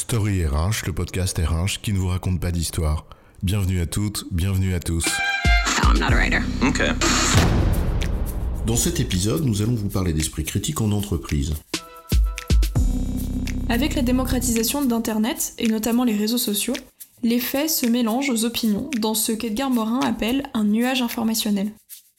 Story RH, le podcast RH qui ne vous raconte pas d'histoire. Bienvenue à toutes, bienvenue à tous. I'm not a writer. Okay. Dans cet épisode, nous allons vous parler d'esprit critique en entreprise. Avec la démocratisation d'Internet, et notamment les réseaux sociaux, les faits se mélangent aux opinions dans ce qu'Edgar Morin appelle un nuage informationnel.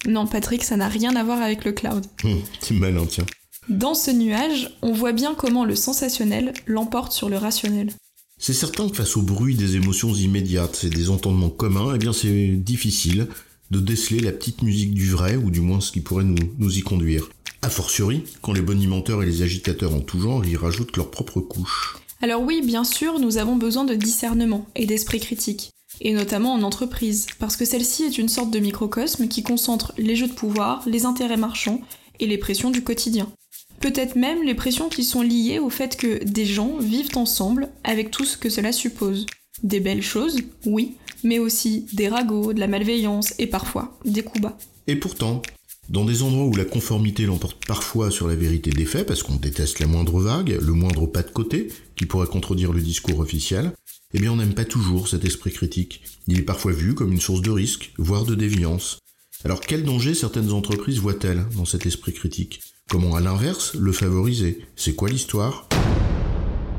Non, Patrick, ça n'a rien à voir avec le cloud. Hum, c'est malin, tiens. Dans ce nuage, on voit bien comment le sensationnel l'emporte sur le rationnel. C'est certain que face au bruit des émotions immédiates et des entendements communs, eh bien c'est difficile de déceler la petite musique du vrai, ou du moins ce qui pourrait nous, nous y conduire. A fortiori, quand les bonimenteurs et les agitateurs en tout genre y rajoutent leur propre couche. Alors oui, bien sûr, nous avons besoin de discernement et d'esprit critique, et notamment en entreprise, parce que celle-ci est une sorte de microcosme qui concentre les jeux de pouvoir, les intérêts marchands et les pressions du quotidien. Peut-être même les pressions qui sont liées au fait que des gens vivent ensemble avec tout ce que cela suppose. Des belles choses, oui, mais aussi des ragots, de la malveillance et parfois des coups bas. Et pourtant, dans des endroits où la conformité l'emporte parfois sur la vérité des faits, parce qu'on déteste la moindre vague, le moindre pas de côté, qui pourrait contredire le discours officiel, eh bien on n'aime pas toujours cet esprit critique. Il est parfois vu comme une source de risque, voire de déviance. Alors quel danger certaines entreprises voient-elles dans cet esprit critique? Comment à l'inverse le favoriser? C'est quoi l'histoire?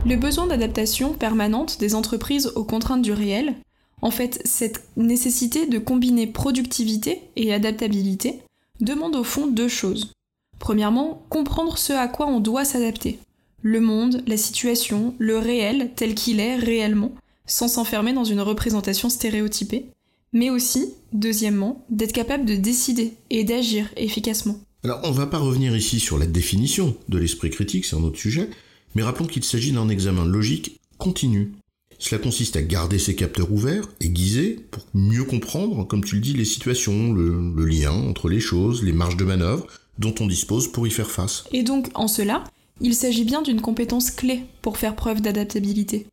Le besoin d'adaptation permanente des entreprises aux contraintes du réel, en fait cette nécessité de combiner productivité et adaptabilité, demande au fond deux choses. Premièrement, comprendre ce à quoi on doit s'adapter. Le monde, la situation, le réel tel qu'il est réellement, sans s'enfermer dans une représentation stéréotypée. Mais aussi, deuxièmement, d'être capable de décider et d'agir efficacement. Alors, on va pas revenir ici sur la définition de l'esprit critique, c'est un autre sujet, mais rappelons qu'il s'agit d'un examen logique continu. Cela consiste à garder ses capteurs ouverts, aiguisés, pour mieux comprendre, comme tu le dis, les situations, le, le lien entre les choses, les marges de manœuvre dont on dispose pour y faire face. Et donc, en cela, il s'agit bien d'une compétence clé pour faire preuve d'adaptabilité.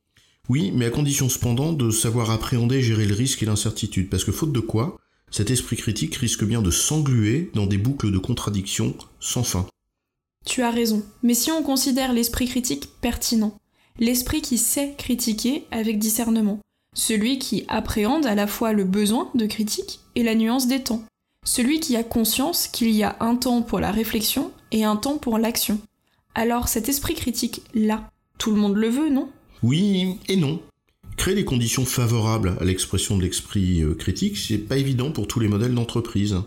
Oui, mais à condition cependant de savoir appréhender et gérer le risque et l'incertitude, parce que faute de quoi, cet esprit critique risque bien de s'engluer dans des boucles de contradictions sans fin. Tu as raison, mais si on considère l'esprit critique pertinent, l'esprit qui sait critiquer avec discernement, celui qui appréhende à la fois le besoin de critique et la nuance des temps, celui qui a conscience qu'il y a un temps pour la réflexion et un temps pour l'action. Alors cet esprit critique-là, tout le monde le veut, non? Oui et non. Créer les conditions favorables à l'expression de l'esprit euh, critique, c'est pas évident pour tous les modèles d'entreprise.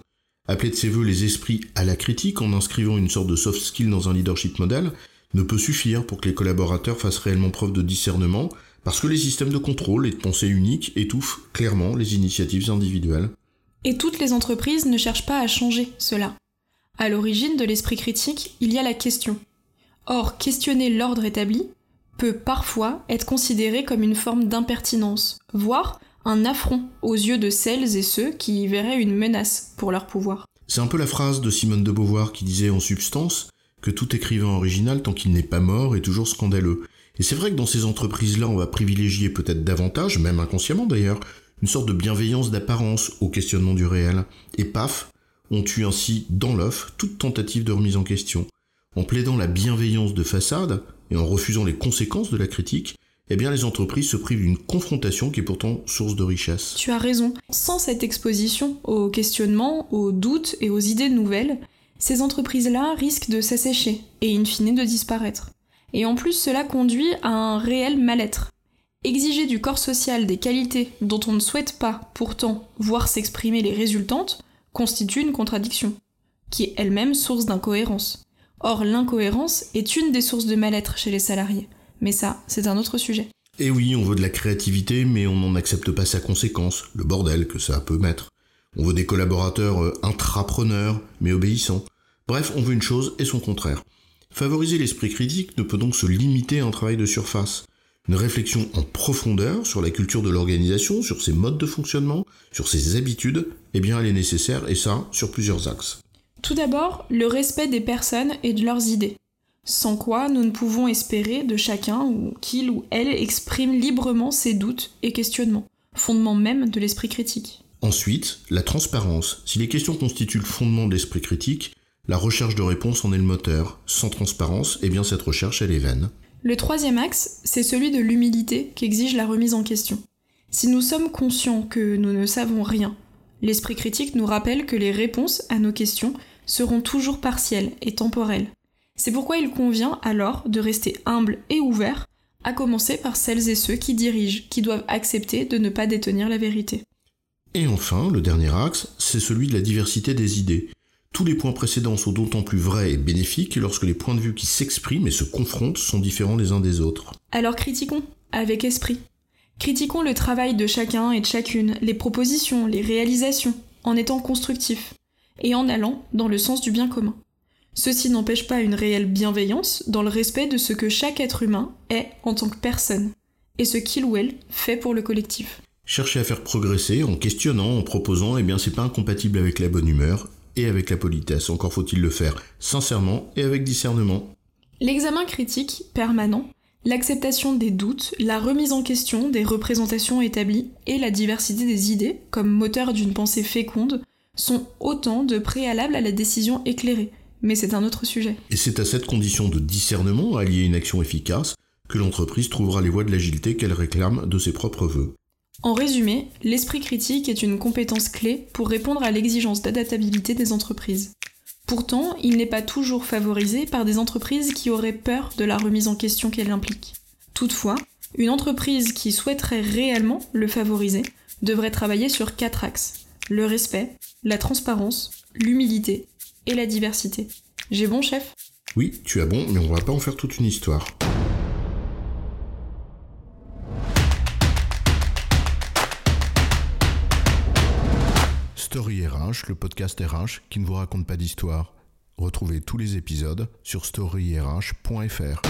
Appeler de ses voeux les esprits à la critique en inscrivant une sorte de soft skill dans un leadership model ne peut suffire pour que les collaborateurs fassent réellement preuve de discernement, parce que les systèmes de contrôle et de pensée unique étouffent clairement les initiatives individuelles. Et toutes les entreprises ne cherchent pas à changer cela. À l'origine de l'esprit critique, il y a la question. Or, questionner l'ordre établi peut parfois être considéré comme une forme d'impertinence, voire un affront aux yeux de celles et ceux qui y verraient une menace pour leur pouvoir. C'est un peu la phrase de Simone de Beauvoir qui disait en substance que tout écrivain original tant qu'il n'est pas mort est toujours scandaleux. Et c'est vrai que dans ces entreprises-là, on va privilégier peut-être davantage, même inconsciemment d'ailleurs, une sorte de bienveillance d'apparence au questionnement du réel. Et paf, on tue ainsi dans l'œuf toute tentative de remise en question. En plaidant la bienveillance de façade et en refusant les conséquences de la critique, eh bien les entreprises se privent d'une confrontation qui est pourtant source de richesse. Tu as raison. Sans cette exposition aux questionnements, aux doutes et aux idées nouvelles, ces entreprises-là risquent de s'assécher et in fine de disparaître. Et en plus, cela conduit à un réel mal-être. Exiger du corps social des qualités dont on ne souhaite pas, pourtant, voir s'exprimer les résultantes, constitue une contradiction, qui est elle-même source d'incohérence. Or, l'incohérence est une des sources de mal-être chez les salariés. Mais ça, c'est un autre sujet. Et oui, on veut de la créativité, mais on n'en accepte pas sa conséquence, le bordel que ça peut mettre. On veut des collaborateurs euh, intrapreneurs, mais obéissants. Bref, on veut une chose et son contraire. Favoriser l'esprit critique ne peut donc se limiter à un travail de surface. Une réflexion en profondeur sur la culture de l'organisation, sur ses modes de fonctionnement, sur ses habitudes, eh bien elle est nécessaire, et ça, sur plusieurs axes. Tout d'abord, le respect des personnes et de leurs idées. Sans quoi nous ne pouvons espérer de chacun ou qu'il ou elle exprime librement ses doutes et questionnements, fondement même de l'esprit critique. Ensuite, la transparence. Si les questions constituent le fondement de l'esprit critique, la recherche de réponse en est le moteur. Sans transparence, eh bien cette recherche, elle est vaine. Le troisième axe, c'est celui de l'humilité qu'exige la remise en question. Si nous sommes conscients que nous ne savons rien, l'esprit critique nous rappelle que les réponses à nos questions seront toujours partielles et temporelles. C'est pourquoi il convient alors de rester humble et ouvert, à commencer par celles et ceux qui dirigent, qui doivent accepter de ne pas détenir la vérité. Et enfin, le dernier axe, c'est celui de la diversité des idées. Tous les points précédents sont d'autant plus vrais et bénéfiques lorsque les points de vue qui s'expriment et se confrontent sont différents les uns des autres. Alors critiquons, avec esprit. Critiquons le travail de chacun et de chacune, les propositions, les réalisations, en étant constructifs, et en allant dans le sens du bien commun. Ceci n'empêche pas une réelle bienveillance dans le respect de ce que chaque être humain est en tant que personne, et ce qu'il ou elle fait pour le collectif. Chercher à faire progresser en questionnant, en proposant, eh bien c'est pas incompatible avec la bonne humeur et avec la politesse. Encore faut-il le faire sincèrement et avec discernement. L'examen critique permanent, l'acceptation des doutes, la remise en question des représentations établies et la diversité des idées, comme moteur d'une pensée féconde, sont autant de préalables à la décision éclairée. Mais c'est un autre sujet. Et c'est à cette condition de discernement alliée à une action efficace que l'entreprise trouvera les voies de l'agilité qu'elle réclame de ses propres voeux. En résumé, l'esprit critique est une compétence clé pour répondre à l'exigence d'adaptabilité des entreprises. Pourtant, il n'est pas toujours favorisé par des entreprises qui auraient peur de la remise en question qu'elle implique. Toutefois, une entreprise qui souhaiterait réellement le favoriser devrait travailler sur quatre axes. Le respect, la transparence, l'humilité et la diversité. J'ai bon, chef? Oui, tu as bon, mais on va pas en faire toute une histoire. Story RH, le podcast RH qui ne vous raconte pas d'histoire. Retrouvez tous les épisodes sur storyrh.fr.